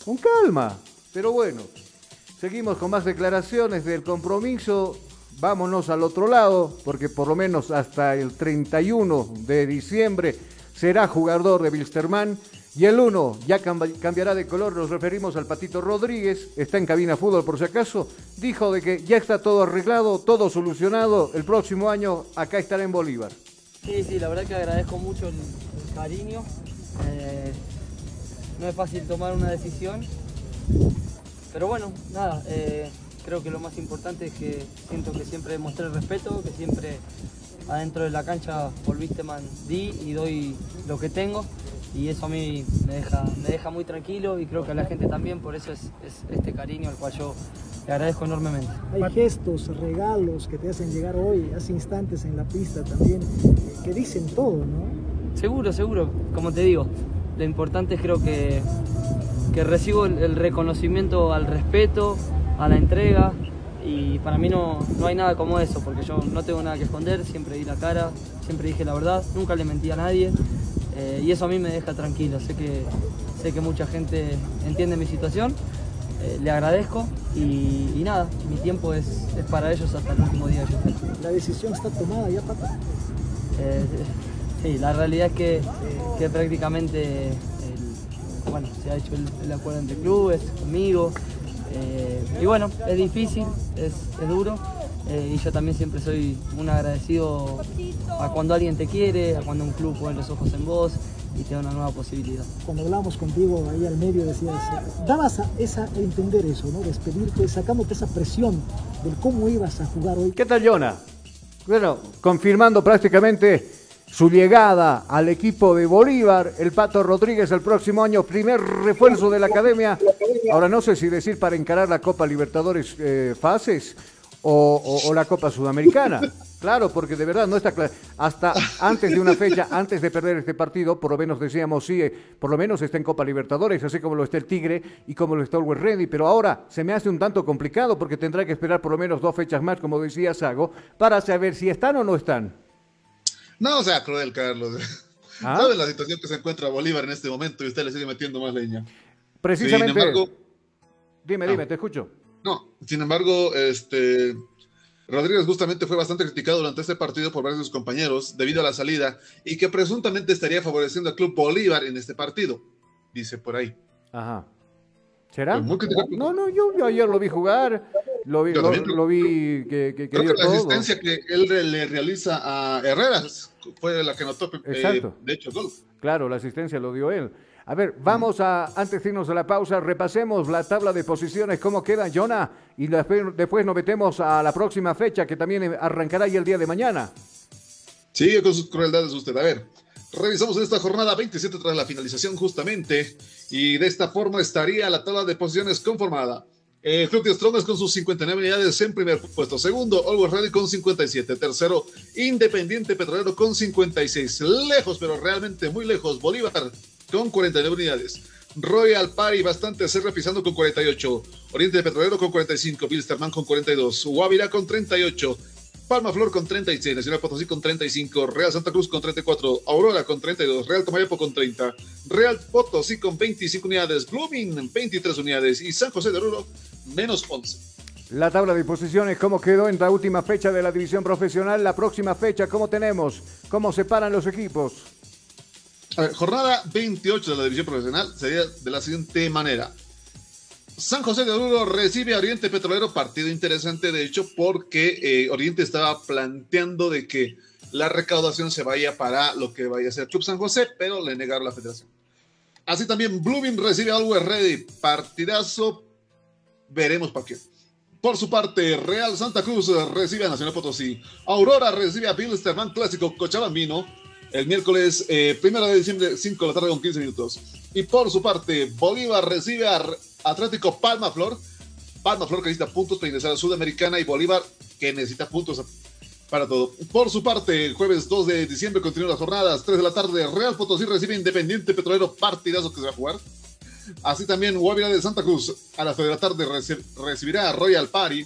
con calma. Pero bueno, seguimos con más declaraciones del compromiso. Vámonos al otro lado, porque por lo menos hasta el 31 de diciembre será jugador de Wilstermann y el 1 ya cambiará de color, nos referimos al Patito Rodríguez, está en cabina fútbol por si acaso, dijo de que ya está todo arreglado, todo solucionado, el próximo año acá estará en Bolívar. Sí, sí, la verdad que agradezco mucho el, cariño. Eh, no es fácil tomar una decisión, pero bueno, nada, eh, creo que lo más importante es que siento que siempre mostré respeto, que siempre adentro de la cancha por Wisteman di y doy lo que tengo y eso a mí me deja, me deja muy tranquilo y creo que a la gente también, por eso es, este cariño al cual yo le agradezco enormemente. Hay gestos, regalos que te hacen llegar hoy, hace instantes en la pista también, que dicen todo, ¿no? Seguro, seguro, como te digo, lo importante es creo que, que recibo el, reconocimiento al respeto, a la entrega, y para mí no, no, hay nada como eso, porque yo no tengo nada que esconder, siempre di la cara, siempre dije la verdad, nunca le mentí a nadie eh, y eso a mí me deja tranquilo, sé que, sé que mucha gente entiende mi situación, eh, le agradezco y, nada, mi tiempo es, para ellos hasta el último día. ¿La decisión está tomada ya, Pata? Eh, sí, la realidad es que, que prácticamente bueno, se ha hecho el, acuerdo entre clubes, conmigo, y bueno, es difícil, es, es duro, eh, y yo también siempre soy un agradecido a cuando alguien te quiere, a cuando un club pone los ojos en vos y te da una nueva posibilidad. Cuando hablábamos contigo ahí al medio decías, dabas a, esa, entender eso, ¿no? Despedirte, sacándote esa presión del cómo ibas a jugar hoy. ¿Qué tal, Jonah? Bueno, confirmando prácticamente su llegada al equipo de Bolívar, el Pato Rodríguez el próximo año, primer refuerzo de la academia. Ahora no sé si decir para encarar la Copa Libertadores eh, fases o, la Copa Sudamericana. Claro, porque de verdad no está claro. Hasta antes de una fecha, antes de perder este partido, por lo menos decíamos, sí, eh, por lo menos está en Copa Libertadores, así como lo está el Tigre y como lo está el West Ready. Pero ahora se me hace un tanto complicado porque tendrá que esperar por lo menos dos fechas más, como decía Sago, para saber si están o no están. No sea cruel, Carlos. ¿Ah? ¿Sabe la situación que se encuentra Bolívar en este momento y usted le sigue metiendo más leña? Precisamente. dime, dime, ah. te escucho. No, sin embargo, este. Rodríguez justamente fue bastante criticado durante este partido por varios de sus compañeros debido a la salida y que presuntamente estaría favoreciendo al club Bolívar en este partido, dice por ahí. Ajá. ¿Será? Pues no, no, yo, ayer lo vi jugar, lo vi, lo, vi que, que, que, la asistencia que él le realiza a Herreras fue la que notó, eh, de hecho, gol. Claro, la asistencia lo dio él. A ver, vamos a, antes de irnos a la pausa, repasemos la tabla de posiciones, cómo queda Jonah, y después, nos metemos a la próxima fecha, que también arrancará ya el día de mañana. Sigue con sus crueldades usted. A ver, revisamos esta jornada 27 tras la finalización justamente, y de esta forma estaría la tabla de posiciones conformada. Eh, Club de Strongest con sus 59 unidades en primer puesto. Segundo, Always Ready con 57. Tercero, Independiente Petrolero con 56. Lejos, pero realmente muy lejos. Bolívar con 49 unidades. Royal Party bastante cerca pisando con 48. Oriente Petrolero con 45. Bilsterman con 42. Guavirá con 38. Palma Flor con 36. Nacional Potosí con 35. Real Santa Cruz con 34. Aurora con 32. Real Tomayapo con 30. Real Potosí con 25 unidades. Blooming 23 unidades. Y San José de Oruro menos 11. La tabla de posiciones, ¿cómo quedó en la última fecha de la división profesional? La próxima fecha, ¿cómo tenemos? ¿Cómo se paran los equipos? Jornada 28 de la división profesional sería de la siguiente manera. San José de Oruro recibe a Oriente Petrolero, partido interesante de hecho porque eh, Oriente estaba planteando de que la recaudación se vaya para lo que vaya a ser Club San José, pero le negaron la federación. Así también Blooming recibe a Always Ready, partidazo, veremos para qué. Por su parte, Real Santa Cruz recibe a Nacional Potosí. Aurora recibe a Bilsterman Clásico Cochabambino el miércoles eh, primero de diciembre, 5 de la tarde con 15 minutos. Y por su parte, Bolívar recibe a Atlético Palma Flor. Palma Flor que necesita puntos para ingresar a Sudamericana y Bolívar que necesita puntos para todo. Por su parte, el jueves 2 de diciembre continúan las jornadas, 3 de la tarde, Real Potosí recibe Independiente Petrolero, partidazo que se va a jugar. Así también Guavira de Santa Cruz a las 3 de la tarde recibirá a Royal Party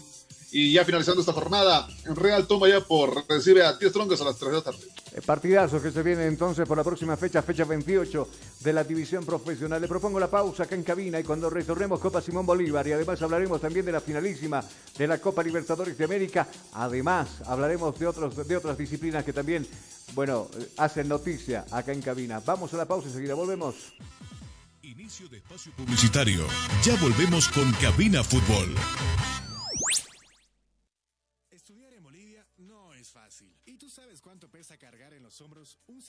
y ya finalizando esta jornada, Real toma ya por recibe a 10 troncos a las 3 de la tarde. Eh, partidazo que se viene entonces por la próxima fecha, fecha 28 de la división profesional. Le propongo la pausa acá en cabina y cuando retornemos Copa Simón Bolívar y además hablaremos también de la finalísima de la Copa Libertadores de América. Además, hablaremos de, otros, de otras disciplinas que también, bueno, hacen noticia acá en cabina. Vamos a la pausa y enseguida volvemos. Inicio de espacio publicitario. Ya volvemos con Cabina Fútbol.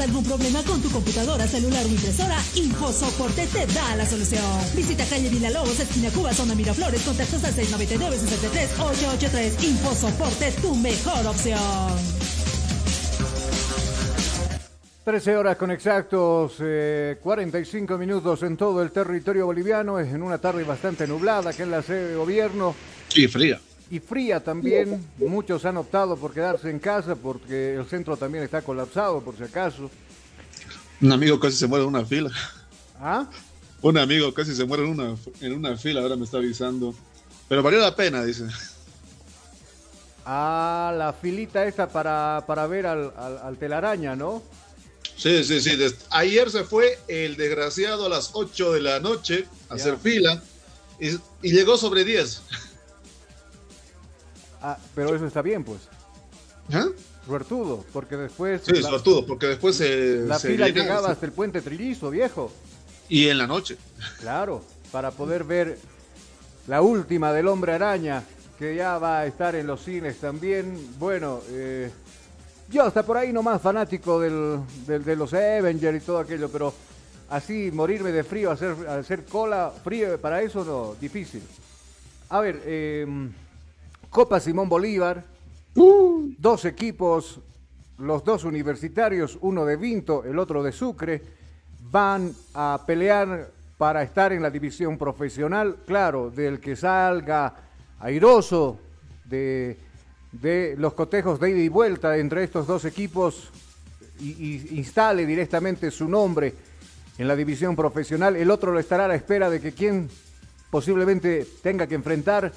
¿Tienes algún problema con tu computadora, celular o impresora? InfoSoporte te da la solución. Visita calle Villalobos, esquina Cuba, zona Miraflores, contactos al 699-63-883. InfoSoporte, tu mejor opción. 13 horas con exactos 45 minutos en todo el territorio boliviano. Es en una tarde bastante nublada, que es la sede de gobierno. Sí, fría y fría también. Muchos han optado por quedarse en casa porque el centro también está colapsado, por si acaso. Un amigo casi se muere en una fila. ¿Ah? Un amigo casi se muere en una, en una fila, ahora me está avisando. Pero valió la pena, dice. Ah, la filita esta para, para ver al, al, telaraña, ¿no? Sí, sí, sí. Ayer se fue el desgraciado a las 8 de la noche a hacer fila y, y llegó sobre 10. Ah, pero eso está bien, pues. ¿Ah? Suertudo, porque después. Sí, suertudo, porque después se. La fila llegaba hasta el puente Trillizo, viejo. Y en la noche. Claro, para poder ver la última del Hombre Araña, que ya va a estar en los cines también. Bueno, eh, yo hasta por ahí nomás fanático del, de los Avengers y todo aquello, pero así morirme de frío, hacer, hacer cola frío, para eso no, difícil. A ver, eh Copa Simón Bolívar, uh. dos equipos, los dos universitarios, uno de Vinto, el otro de Sucre, van a pelear para estar en la división profesional. Claro, del que salga airoso de, de los cotejos de ida y vuelta entre estos dos equipos y, y instale directamente su nombre en la división profesional. El otro lo estará a la espera de que quien posiblemente tenga que enfrentar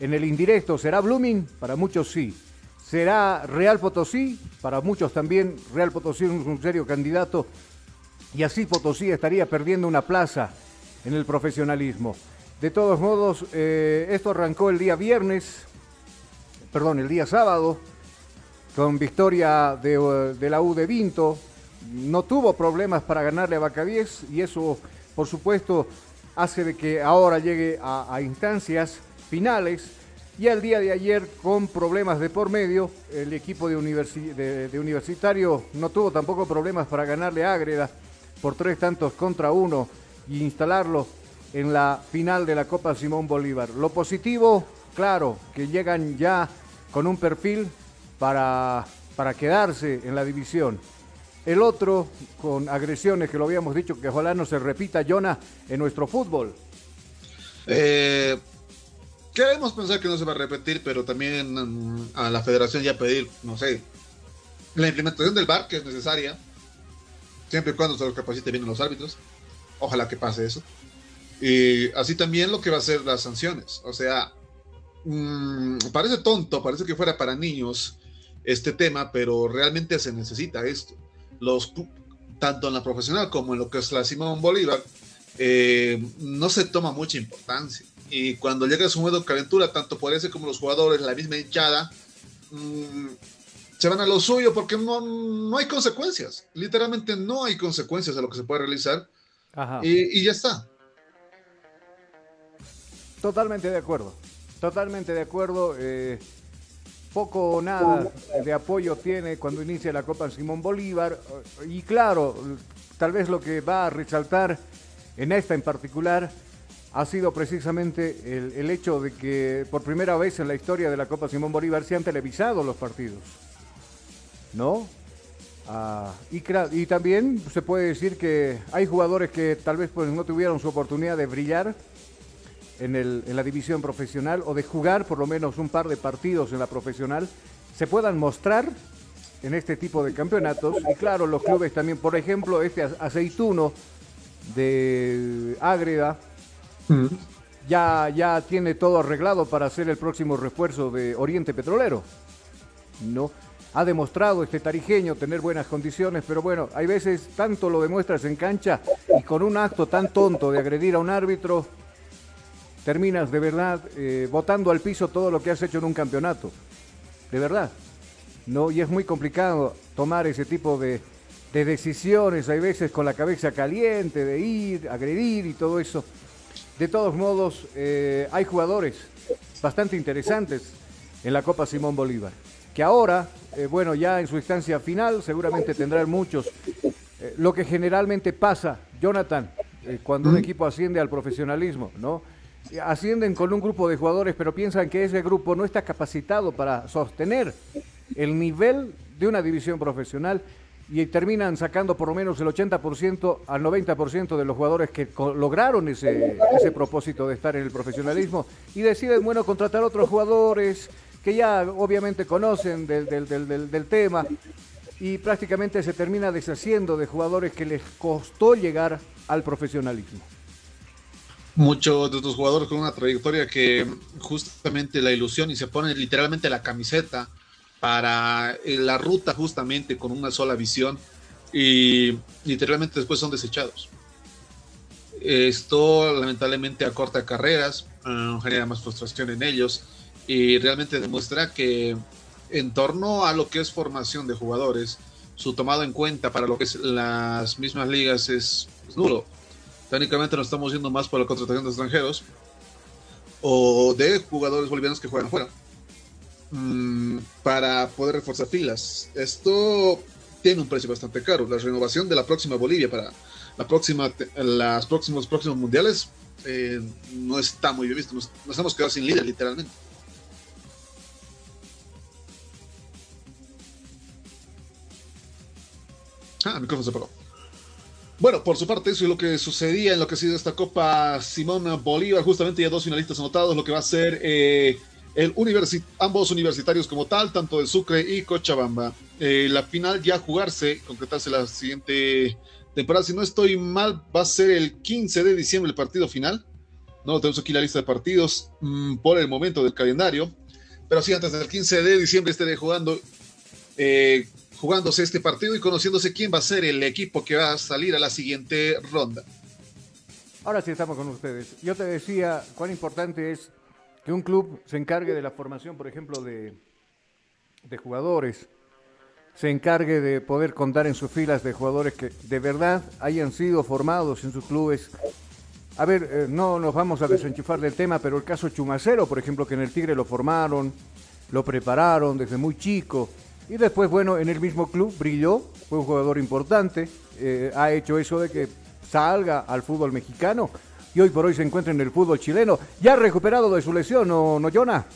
en el indirecto. Será Blooming, para muchos sí. Será Real Potosí, para muchos también. Real Potosí es un serio candidato. Y así Potosí estaría perdiendo una plaza en el profesionalismo. De todos modos, eh, esto arrancó el día viernes, perdón, el día sábado, con victoria de, de la U de Vinto, no tuvo problemas para ganarle a Bacavies y eso, por supuesto, hace de que ahora llegue a instancias finales. Y el día de ayer, con problemas de por medio, el equipo de, Universitario no tuvo tampoco problemas para ganarle a Ágreda por tres tantos contra uno y instalarlo en la final de la Copa Simón Bolívar. Lo positivo, claro, que llegan ya con un perfil para, para quedarse en la división. El otro con agresiones, que lo habíamos dicho, que ojalá no se repita, Jonah, en nuestro fútbol. Eh, queremos pensar que no se va a repetir, pero también um, a la federación ya pedir, no sé, la implementación del VAR, que es necesaria, siempre y cuando se los capacite bien los árbitros. Ojalá que pase eso. Y así también lo que va a ser las sanciones. O sea, mmm, parece tonto, parece que fuera para niños este tema, pero realmente se necesita esto los tanto en la profesional como en lo que es la Simón Bolívar, eh, no se toma mucha importancia. Y cuando llega su momento de calentura, tanto por ese como los jugadores, la misma hinchada, mmm, se van a lo suyo porque no, no, hay consecuencias. Literalmente no hay consecuencias a lo que se puede realizar. Y, y ya está. Totalmente de acuerdo. Totalmente de acuerdo. Eh, poco o nada de apoyo tiene cuando inicia la Copa Simón Bolívar. Y claro, tal vez lo que va a resaltar en esta en particular ha sido precisamente el, hecho de que por primera vez en la historia de la Copa Simón Bolívar se han televisado los partidos. ¿No? Ah, y, también se puede decir que hay jugadores que tal vez pues, no tuvieron su oportunidad de brillar en, en, la división profesional o de jugar por lo menos un par de partidos en la profesional se puedan mostrar en este tipo de campeonatos. Y claro, los clubes también, por ejemplo, este aceituno de Ágreda ya, ya tiene todo arreglado para ser el próximo refuerzo de Oriente Petrolero. ¿No? Ha demostrado este tarijeño tener buenas condiciones, pero bueno, hay veces tanto lo demuestras en cancha y con un acto tan tonto de agredir a un árbitro, terminas de verdad eh, botando al piso todo lo que has hecho en un campeonato. De verdad. No, y es muy complicado tomar ese tipo de, de decisiones, hay veces con la cabeza caliente, de ir, agredir y todo eso. De todos modos, eh, hay jugadores bastante interesantes en la Copa Simón Bolívar, que ahora, eh, bueno, ya en su instancia final seguramente tendrán muchos. Eh, lo que generalmente pasa, Jonathan, cuando un equipo asciende al profesionalismo, ¿no? ascienden con un grupo de jugadores, pero piensan que ese grupo no está capacitado para sostener el nivel de una división profesional y terminan sacando por lo menos el 80% al 90% de los jugadores que lograron ese, propósito de estar en el profesionalismo y deciden, bueno, contratar otros jugadores que ya obviamente conocen del, del, tema y prácticamente se termina deshaciendo de jugadores que les costó llegar al profesionalismo. Muchos de estos jugadores con una trayectoria que justamente la ilusión y se pone literalmente la camiseta para eh, la ruta justamente con una sola visión y literalmente después son desechados. Esto lamentablemente acorta carreras, uh, genera más frustración en ellos y realmente demuestra que en torno a lo que es formación de jugadores, su tomado en cuenta para lo que es las mismas ligas es, es nulo técnicamente nos estamos yendo más por la contratación de extranjeros o de jugadores bolivianos que juegan fuera mmm, para poder reforzar filas. Esto tiene un precio bastante caro. La renovación de la próxima Bolivia para la próxima, las próximos próximos mundiales eh, no está muy bien visto. Nos, nos hemos quedado sin líder, literalmente. Ah, el micrófono se apagó. Bueno, por su parte, eso es lo que sucedía en lo que ha sido esta Copa Simón Bolívar. Justamente ya dos finalistas anotados, lo que va a ser eh, el ambos universitarios como tal, tanto de Sucre y Cochabamba. Eh, la final ya jugarse, concretarse la siguiente temporada. Si no estoy mal, va a ser el 15 de diciembre el partido final. No tenemos aquí la lista de partidos mm, por el momento del calendario. Pero sí, antes del 15 de diciembre estaré jugando eh, jugándose este partido y conociéndose quién va a ser el equipo que va a salir a la siguiente ronda. Ahora sí estamos con ustedes. Yo te decía cuán importante es que un club se encargue de la formación, por ejemplo, de, de jugadores, se encargue de poder contar en sus filas de jugadores que de verdad hayan sido formados en sus clubes. A ver, eh, no nos vamos a desenchufar del tema, pero el caso Chumacero, por ejemplo, que en el Tigre lo formaron, lo prepararon desde muy chico, y después, bueno, en el mismo club brilló, fue un jugador importante, eh, ha hecho eso de que salga al fútbol mexicano y hoy por hoy se encuentra en el fútbol chileno. Ya recuperado de su lesión, ¿no, no Jonah?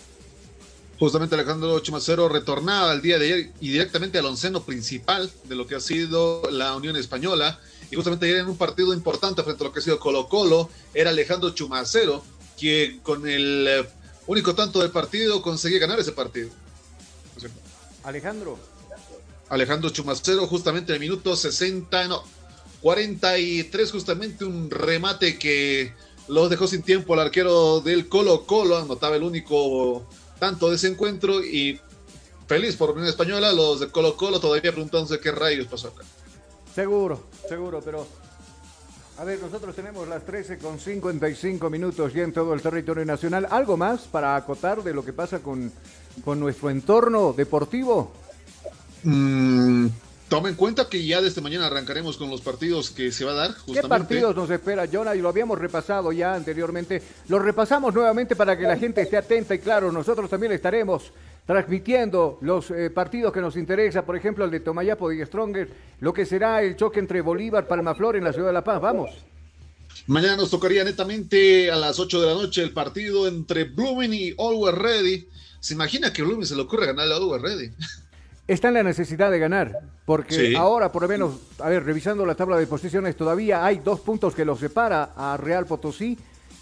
Justamente Alejandro Chumacero retornaba el día de ayer y directamente al onceno principal de lo que ha sido la Unión Española. Y justamente ayer en un partido importante frente a lo que ha sido Colo Colo, era Alejandro Chumacero, quien con el eh, único tanto del partido conseguía ganar ese partido. Alejandro. Alejandro Chumacero, justamente en el minuto 60, no, 43, justamente un remate que los dejó sin tiempo el arquero del Colo Colo, anotaba el único tanto de ese encuentro y feliz por Unión Española, los de Colo Colo todavía preguntándose qué rayos pasó acá. Seguro, seguro, pero a ver, nosotros tenemos las 13 con 55 minutos ya en todo el territorio nacional. ¿Algo más para acotar de lo que pasa con con nuestro entorno deportivo? Mm, toma en cuenta que ya desde mañana arrancaremos con los partidos que se va a dar. ¿Qué partidos nos espera, Jonah? Y lo habíamos repasado ya anteriormente. Lo repasamos nuevamente para que la gente esté atenta y claro, nosotros también estaremos transmitiendo los eh, partidos que nos interesa, por ejemplo, el de Tomayapo y Stronger, lo que será el choque entre Bolívar, Palmaflor en la ciudad de La Paz. Vamos. Mañana nos tocaría netamente a las 8 de la noche el partido entre Blooming y Always Ready. ¿Se imagina que Blooming se le ocurre ganar a Always Ready? Está en la necesidad de ganar, porque ahora, por lo menos, a ver, revisando la tabla de posiciones, todavía hay dos puntos que los separa a Real Potosí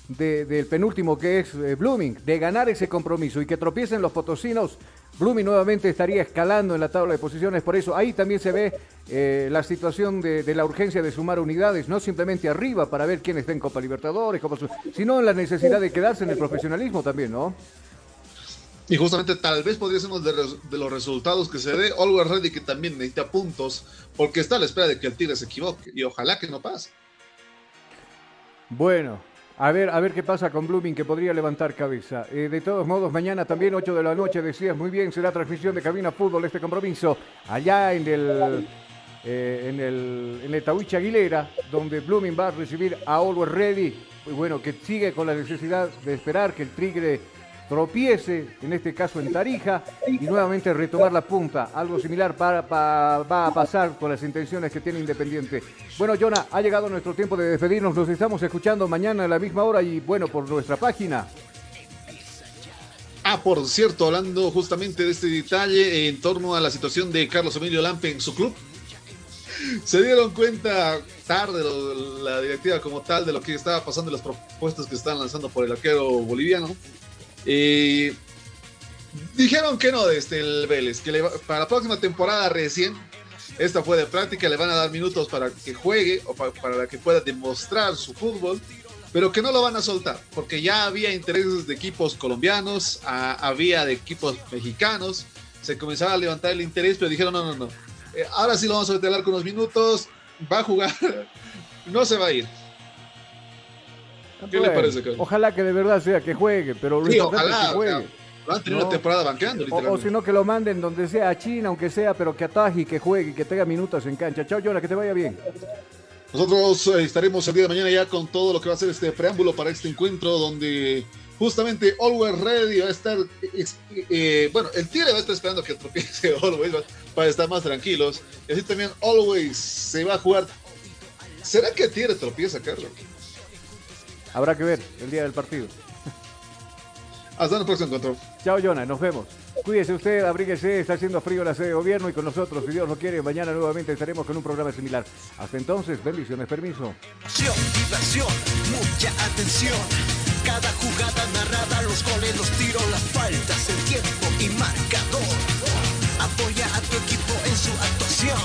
del penúltimo que es eh, Blooming, de ganar ese compromiso y que tropiecen los potosinos, Blooming nuevamente estaría escalando en la tabla de posiciones, por eso ahí también se ve eh, la situación de, la urgencia de sumar unidades, no simplemente arriba para ver quién está en Copa Libertadores, sino en la necesidad de quedarse en el profesionalismo también, ¿no? Y justamente tal vez podría ser uno de, los resultados que se dé. Always Ready que también necesita puntos, porque está a la espera de que el Tigre se equivoque. Y ojalá que no pase. Bueno, a ver, a ver qué pasa con Blooming, que podría levantar cabeza. Eh, de todos modos, mañana también, 8 de la noche, decías muy bien, será transmisión de Cabina Fútbol, este compromiso, allá en el, eh, en el, en Aguilera, donde Blooming va a recibir a Always Ready. Y bueno, que sigue con la necesidad de esperar que el Tigre tropiece, en este caso en Tarija, y nuevamente retomar la punta. Algo similar para, va a pasar con las intenciones que tiene Independiente. Bueno, Jonah, ha llegado nuestro tiempo de despedirnos. Nos estamos escuchando mañana a la misma hora y bueno, por nuestra página. Ah, por cierto, hablando justamente de este detalle en torno a la situación de Carlos Emilio Lampe en su club, se dieron cuenta tarde la directiva como tal de lo que estaba pasando y las propuestas que están lanzando por el arquero boliviano. Y dijeron que no desde el Vélez, que para la próxima temporada recién, esta fue de práctica, le van a dar minutos para que juegue o para, que pueda demostrar su fútbol, pero que no lo van a soltar, porque ya había intereses de equipos colombianos, había de equipos mexicanos, se comenzaba a levantar el interés, pero dijeron no, no, no, eh, ahora sí lo vamos a meter con unos minutos, va a jugar, no se va a ir. ¿Qué le parece, Ojalá que de verdad sea que juegue, pero sí, ojalá, que juegue. van a tener una temporada banqueando, O, si no, que lo manden donde sea, a China, aunque sea, pero que ataje y que juegue y que tenga minutos en cancha. Chao, Yona, que te vaya bien. Nosotros eh, estaremos el día de mañana ya con todo lo que va a ser este preámbulo para este encuentro donde justamente Always Ready va a estar, eh, bueno, el Tigre va a estar esperando que tropiece Always para estar más tranquilos. Y así también Always se va a jugar. ¿Será que el Tigre tropieza, Carlos? Habrá que ver el día del partido. Hasta el próximo encuentro. Chao, Jonah, nos vemos. Cuídese usted, abríguese, está haciendo frío la sede de gobierno y con nosotros, si Dios lo quiere, mañana nuevamente estaremos con un programa similar. Hasta entonces, bendiciones, permiso. Acción, diversión, mucha atención. Cada jugada narrada, los goles, los tiros, las faltas, el tiempo y marcador. Apoya a tu equipo en su actuación.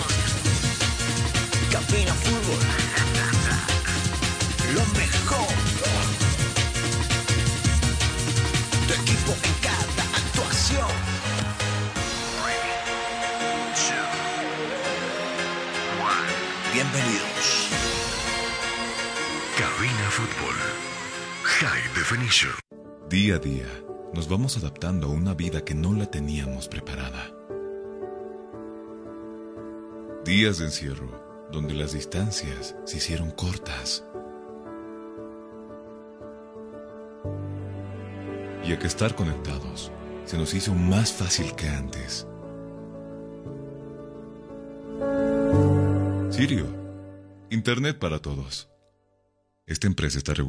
Cabina Fútbol. En cada actuación. Bienvenidos. Cabina Fútbol. High Definition. Día a día, nos vamos adaptando a una vida que no la teníamos preparada. Días de encierro, donde las distancias se hicieron cortas. Y a que estar conectados se nos hizo más fácil que antes. Sirio, Internet para todos. Esta empresa está regulada.